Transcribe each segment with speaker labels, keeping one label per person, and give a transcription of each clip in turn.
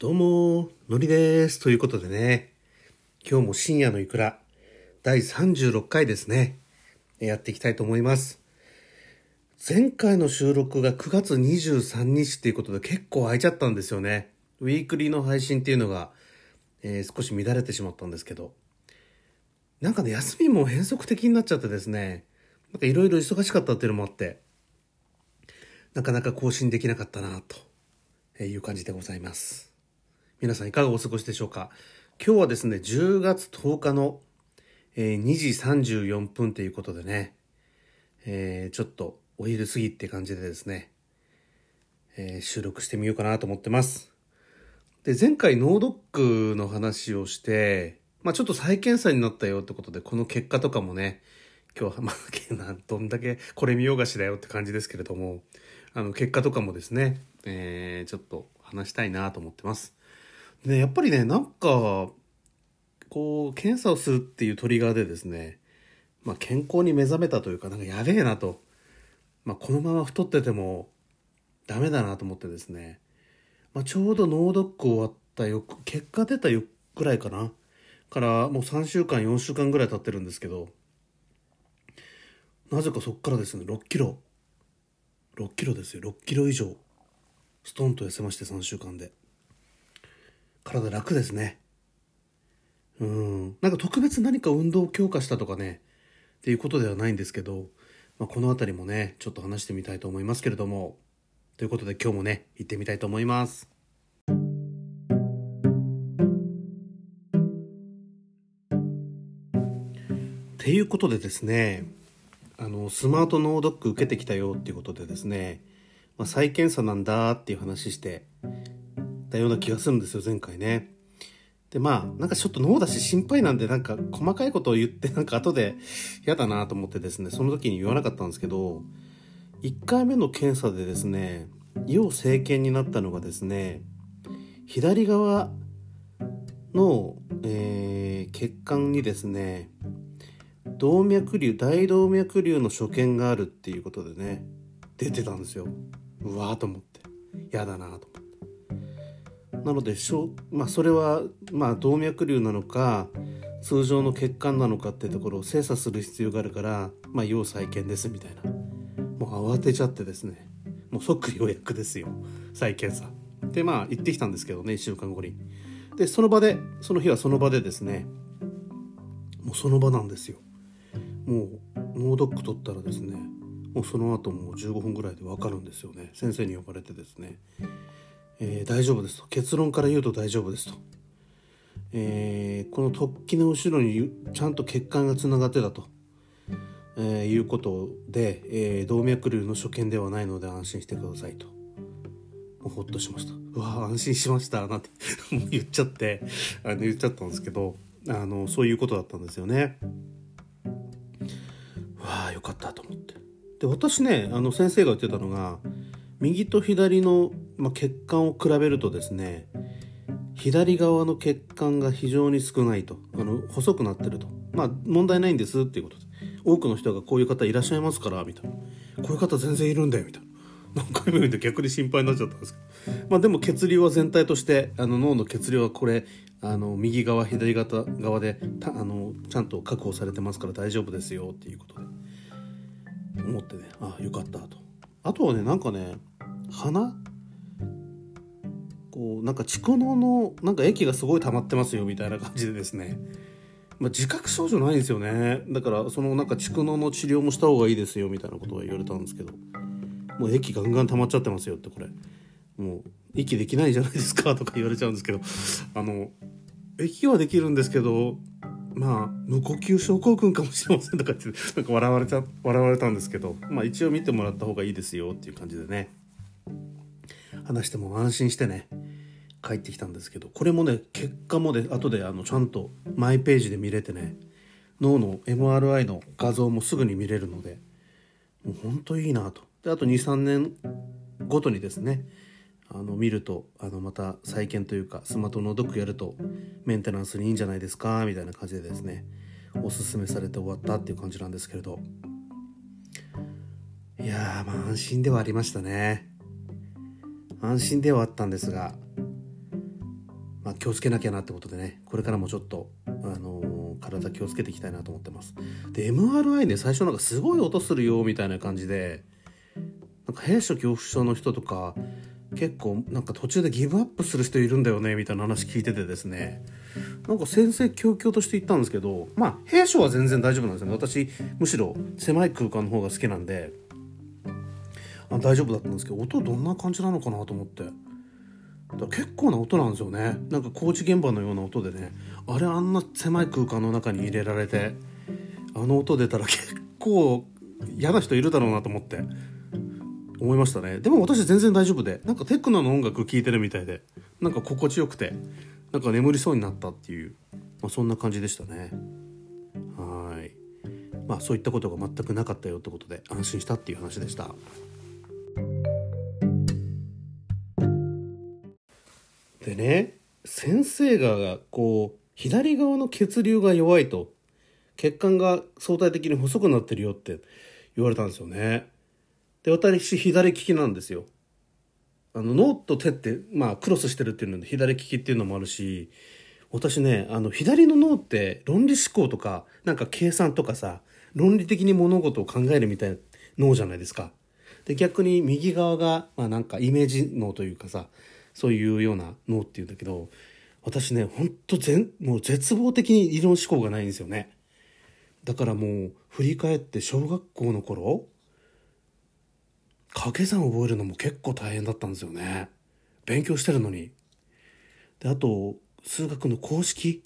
Speaker 1: どうも、のりです。ということでね、今日も深夜のいくら、第36回ですね、やっていきたいと思います。前回の収録が9月23日っていうことで結構空いちゃったんですよね。ウィークリーの配信っていうのが、えー少し乱れてしまったんですけど、なんかね、休みも変則的になっちゃってですね、なんかいろいろ忙しかったっていうのもあって、なかなか更新できなかったなという感じでございます。皆さんいかがお過ごしでしょうか？今日はですね、10月10日の、えー2時34分ということでね、えーちょっとお昼過ぎって感じでですね、えー収録してみようかなと思ってます。で、前回脳ドックの話をして、まあちょっと再検査になったよってことで、この結果とかもね、今日は、まあ、どんだけこれ見ようがしだよって感じですけれども、あの、結果とかもですね、えーちょっと話したいなと思ってます。で、やっぱりね、なんか、こう、検査をするっていうトリガーでですね、まあ、健康に目覚めたというか、なんかやべえなと、まあ、このまま太っててもダメだなと思ってですね、まあ、ちょうど脳ドック終わった翌、結果出た翌くらいかな。から、もう3週間、4週間ぐらい経ってるんですけど、なぜかそっからですね、6キロ、6キロですよ、6キロ以上、ストンと痩せまして3週間で。体楽ですね。うん。なんか特別何か運動を強化したとかね、っていうことではないんですけど、まあ、このあたりもね、ちょっと話してみたいと思いますけれども、ということで今日もね、行ってみたいと思います。っていうことでですね、あの、スマート脳ドック受けてきたよっていうことでですね、まあ、再検査なんだっていう話してたような気がするんですよ、前回ね。で、まあ、なんかちょっと脳だし心配なんで、なんか細かいことを言って、なんか後で嫌だなと思ってですね、その時に言わなかったんですけど、1回目の検査でですね、要生検になったのがですね、左側の、えー血管にですね、動脈瘤、大動脈瘤の所見があるっていうことでね、出てたんですよ。うわーと思って。嫌だなと。なのでしょ、まあ、それは、まあ、動脈瘤なのか通常の血管なのかっていうところを精査する必要があるから、まあ、要再検ですみたいな。もう慌てちゃってですね。もう即予約ですよ。再検査。でまあ行ってきたんですけどね1週間後に。でその場でその日はその場でですねもうその場なんですよ。もう脳ドック取ったらですねもうその後もう15分ぐらいで分かるんですよね。先生に呼ばれてですね。えー大丈夫ですと。結論から言うと大丈夫ですと、えーこの突起の後ろにちゃんと血管がつながってたと、えーいうことで、えー動脈瘤の所見ではないので安心してくださいと。もうほっとしました。うわ安心しましたなんて 言っちゃってあの言っちゃったんですけどあのそういうことだったんですよね。わあよかったと思って。で私ねあの先生が言ってたのが右と左の、まあ、血管を比べるとですね左側の血管が非常に少ないとあの細くなってると。まあ問題ないんですっていうことで多くの人がこういう方いらっしゃいますからみたいな。こういう方全然いるんだよみたいな。何回も言うんで逆に心配になっちゃったんですけど。まあでも血流は全体としてあの脳の血流はこれあの右側左側側であのちゃんと確保されてますから大丈夫ですよっていうことで。思ってねああよかったと。あとはねなんかね鼻こうなんか蓄膿のなんか液がすごい溜まってますよみたいな感じでですね、まあ、自覚症状ないんですよね。だからそのなんか蓄膿の治療もした方がいいですよみたいなことは言われたんですけど。もう液ガンガン溜まっちゃってますよってこれ。もう息できないじゃないですか とか言われちゃうんですけど。あの息はできるんですけどまあ無呼吸症候群かもしれませんとかってなんか笑われた笑われたんですけど。まあ一応見てもらった方がいいですよっていう感じでね。話しても安心してね帰ってきたんですけどこれもね結果もで後であのちゃんとマイページで見れてね脳の MRI の画像もすぐに見れるのでもうほんといいなと。であと23年ごとにですねあの見るとあのまた再建というかスマート脳ドックやるとメンテナンスにいいんじゃないですかみたいな感じでですねおすすめされて終わったっていう感じなんですけれど。いやーまあ安心ではありましたね。安心ではあったんですがまあ、気をつけなきゃなってことでねこれからもちょっと、あのー、体気をつけていきたいなと思ってます。で MRI で最初なんかすごい音するよみたいな感じでなんか閉所恐怖症の人とか結構なんか途中でギブアップする人いるんだよねみたいな話聞いててですね。なんか先生強々として言ったんですけどまあ閉所は全然大丈夫なんですよね。私むしろ狭い空間の方が好きなんであ大丈夫だったんですけど音どんな感じなのかなと思って。だ結構な音なんですよね。なんか工事現場のような音でね。あれあんな狭い空間の中に入れられてあの音出たら 結構嫌な人いるだろうなと思って。思いましたね。でも私全然大丈夫でなんかテクノの音楽聴いてるみたいでなんか心地よくてなんか眠りそうになったっていう、まあ、そんな感じでしたね。はい。まあそういったことが全くなかったよってことで安心したっていう話でした。でね先生がこう左側の血流が弱いと血管が相対的に細くなってるよって言われたんですよね。で私左利きなんですよ。あの脳と手ってまあクロスしてるっていうので左利きっていうのもあるし私ねあの左の脳って論理思考とかなんか計算とかさ論理的に物事を考えるみたいな脳じゃないですか。で逆に右側がまあなんかイメージ脳というかさそういうような脳っていうんだけど私ねほんと全もう絶望的に理論思考がないんですよね。だからもう振り返って小学校の頃掛け算を覚えるのも結構大変だったんですよね。勉強してるのに。であと数学の公式。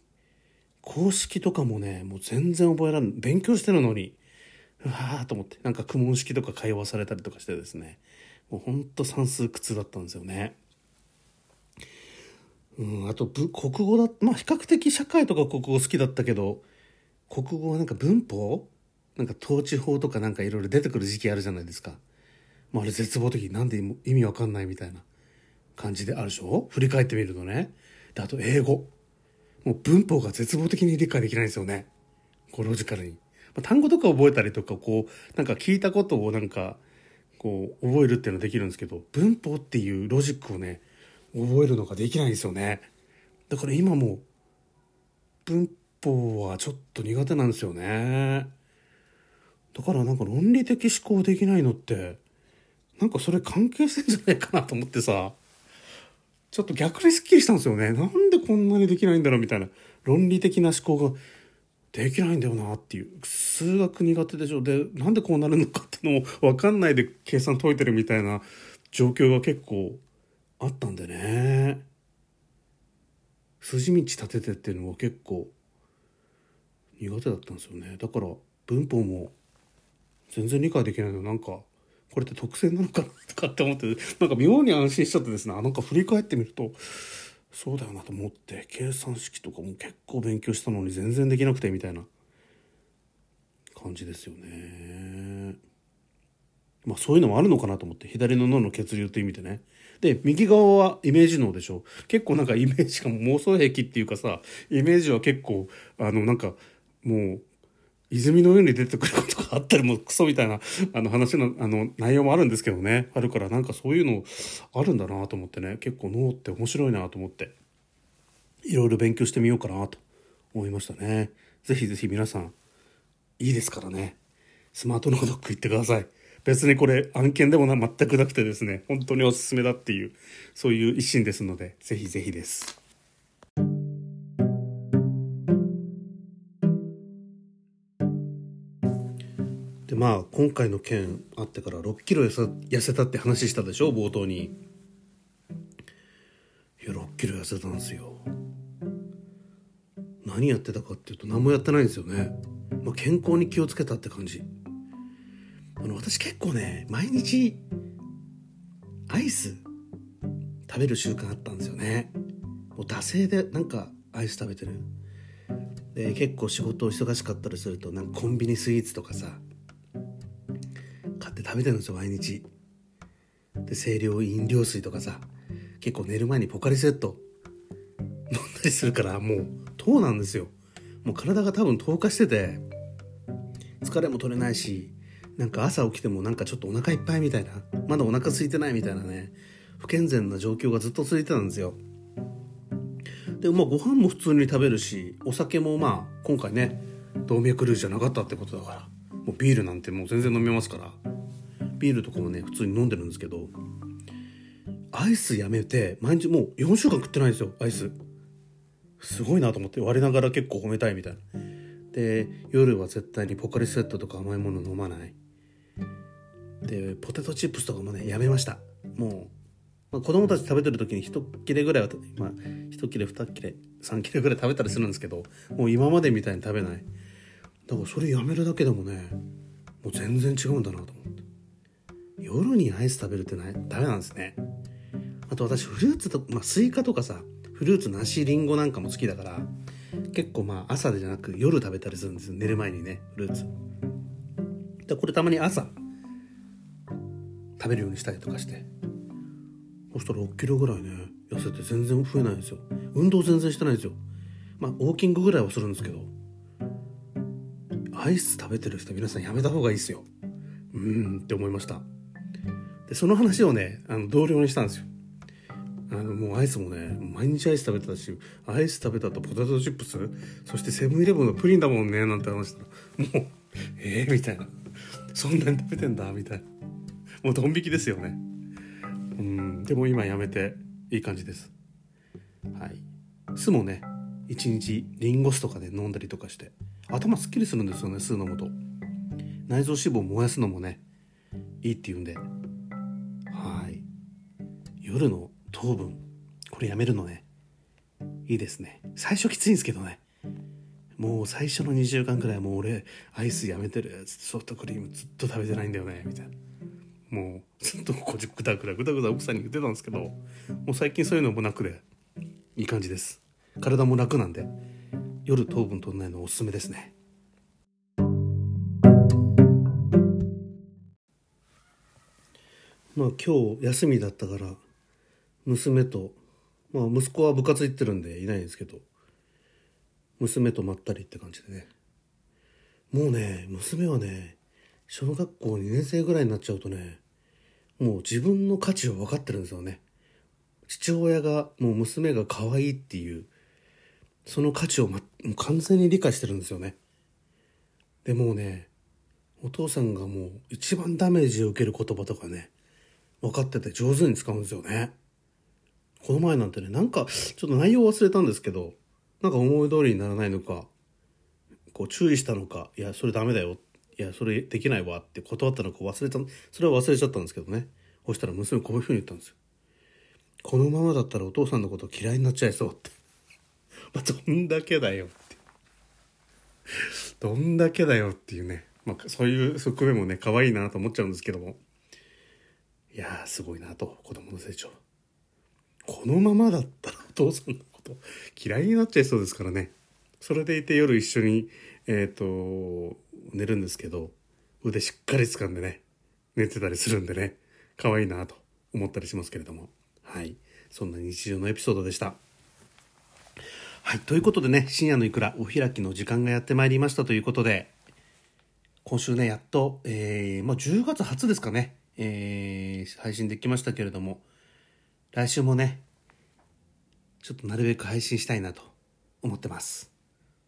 Speaker 1: 公式とかもねもう全然覚えられない勉強してるのに。うわーと思ってなんか苦問式とか会話されたりとかしてですねもうほんと算数苦痛だったんですよね。うんあと国語だまあ比較的社会とか国語好きだったけど国語はなんか文法？なんか統治法とかなんかいろいろ出てくる時期あるじゃないですか。まあ、あれ絶望的なんで意味わかんないみたいな感じであるでしょ？振り返ってみるとね。であと英語。もう文法が絶望的に理解できないんですよね。こうロジカルに、単語とか覚えたりとかこうなんか聞いたことをなんかこう覚えるっていうのはできるんですけど文法っていうロジックをね覚えるのができないんですよねだから今も文法はちょっと苦手なんですよねだからなんか論理的思考できないのってなんかそれ関係してんじゃないかなと思ってさ、ちょっと逆にスッキリしたんですよね。なんでこんなにできないんだろうみたいな。論理的な思考ができないんだよなっていう。数学苦手でしょ。で、なんでこうなるのかっていうのもわかんないで計算解いてるみたいな状況が結構あったんでね。筋道立ててっていうのは結構苦手だったんですよね。だから文法も全然理解できないのなんかこれって特選なのかなとかって思ってなんか妙に安心しちゃってですねなんか振り返ってみるとそうだよなと思って計算式とかも結構勉強したのに全然できなくてみたいな感じですよね。まあそういうのもあるのかなと思って左の脳の血流という意味でね。で右側はイメージ脳でしょ結構なんかイメージが妄想癖っていうかさイメージは結構あのなんかもう泉のように出てくることがあったりもクソみたいなあの話のあの内容もあるんですけどね。あるからなんかそういうのあるんだなと思ってね。結構脳って面白いなと思って。いろいろ勉強してみようかなと思いましたね。是非是非皆さんいいですからね。スマートノードック行ってください。別にこれ案件でもな全くなくてですね。本当におすすめだっていうそういう一心ですので是非是非です。まあ今回の件あってから6キロ痩せたって話したでしょ冒頭に。いや6キロ痩せたんですよ。何やってたかっていうと何もやってないんですよね、まあ、健康に気をつけたって感じ。あの私結構ね毎日アイス食べる習慣あったんですよね。もう惰性でなんかアイス食べてる。で結構仕事忙しかったりするとなんかコンビニスイーツとかさ食べてるんですよ毎日。で清涼飲料水とかさ結構寝る前にポカリセット。飲んだりするからもう糖なんですよ。もう体が多分糖化してて疲れも取れないしなんか朝起きてもなんかちょっとお腹いっぱいみたいなまだお腹空いてないみたいなね不健全な状況がずっと続いてたんですよ。でまあご飯も普通に食べるしお酒もまあ今回ね動脈瘤じゃなかったってことだからもうビールなんてもう全然飲めますから。ビールとかもね普通に飲んでるんですけどアイスやめて毎日もう4週間食ってないんですよアイス。すごいなと思って我ながら結構褒めたいみたいな。で夜は絶対にポカリスエットとか甘いもの飲まない。でポテトチップスとかもねやめました。もう、まあ、子供たち食べてる時に一切れぐらいはまあ一切れ二切れ三切れぐらい食べたりするんですけどもう今までみたいに食べない。だからそれやめるだけでもねもう全然違うんだなと思って。夜にアイス食べるってない？ダメなんですね。あと私フルーツと、まあ、スイカとかさフルーツ梨りんごなんかも好きだから結構まあ朝でじゃなく夜食べたりするんですよ。寝る前にねフルーツ。でこれたまに朝食べるようにしたりとかして。そしたら6キロぐらいね痩せて全然増えないんですよ。運動全然してないんですよ。まあウォーキングぐらいはするんですけどアイス食べてる人皆さんやめた方がいいですよ。うんって思いました。でその話をねあの同僚にしたんですよ。あのもうアイスもね毎日アイス食べてたしアイス食べたとポテトチップスそしてセブンイレブンのプリンだもんねなんて話したらもうええー、みたいな。そんなに食べてんだみたいな。もうドン引きですよね。うんでも今やめていい感じです。はい。酢もね一日リンゴ酢とかで飲んだりとかして頭すっきりするんですよね酢飲むと内臓脂肪燃やすのもねいいって言うんで。夜の糖分。これやめるのね。いいですね。最初きついんですけどね。もう最初の2週間くらいもう俺アイスやめてる。ソフトクリームずっと食べてないんだよね。みたいな。もうずっとこじぐだぐだぐだぐだ奥さんに言ってたんですけどもう最近そういうのもなくでいい感じです。体も楽なんで夜糖分取らないのおすすめですね。まあ今日休みだったから娘とまあ息子は部活行ってるんでいないんですけど娘とまったりって感じでね。もうね娘はね小学校2年生ぐらいになっちゃうとねもう自分の価値を分かってるんですよね。父親がもう娘が可愛いっていうその価値を、ま、もう完全に理解してるんですよね。でもうねお父さんがもう一番ダメージを受ける言葉とかね分かってて上手に使うんですよね。この前なんてねなんかちょっと内容忘れたんですけどなんか思い通りにならないのかこう注意したのかいやそれダメだよいやそれできないわって断ったのか忘れたそれは忘れちゃったんですけどね。そしたら娘こういうふうに言ったんですよ。このままだったらお父さんのこと嫌いになっちゃいそうって。まあどんだけだよって。どんだけだよっていうね。まあそういう側面もね可愛いなと思っちゃうんですけども。いやーすごいなと子供の成長。このままだったら お父さんのこと嫌いになっちゃいそうですからね。それでいて夜一緒にえっ、ー、と寝るんですけど腕しっかり掴んでね寝てたりするんでね可愛いなと思ったりしますけれども。はい。そんな日常のエピソードでした。はい。ということでね深夜のいくらお開きの時間がやってまいりましたということで今週ねやっと、えー、まあ、10月初ですかね、えー、配信できましたけれども来週もねちょっとなるべく配信したいなと思ってます。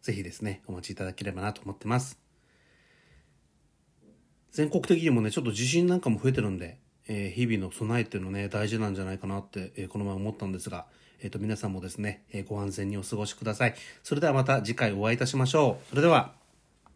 Speaker 1: ぜひですねお待ちいただければなと思ってます。全国的にもねちょっと地震なんかも増えてるんで、えー、日々の備えっていうのね大事なんじゃないかなって、えー、この前思ったんですが、えーと、皆さんもですね、え、ご安全にお過ごしください。それではまた次回お会いいたしましょう。それでは。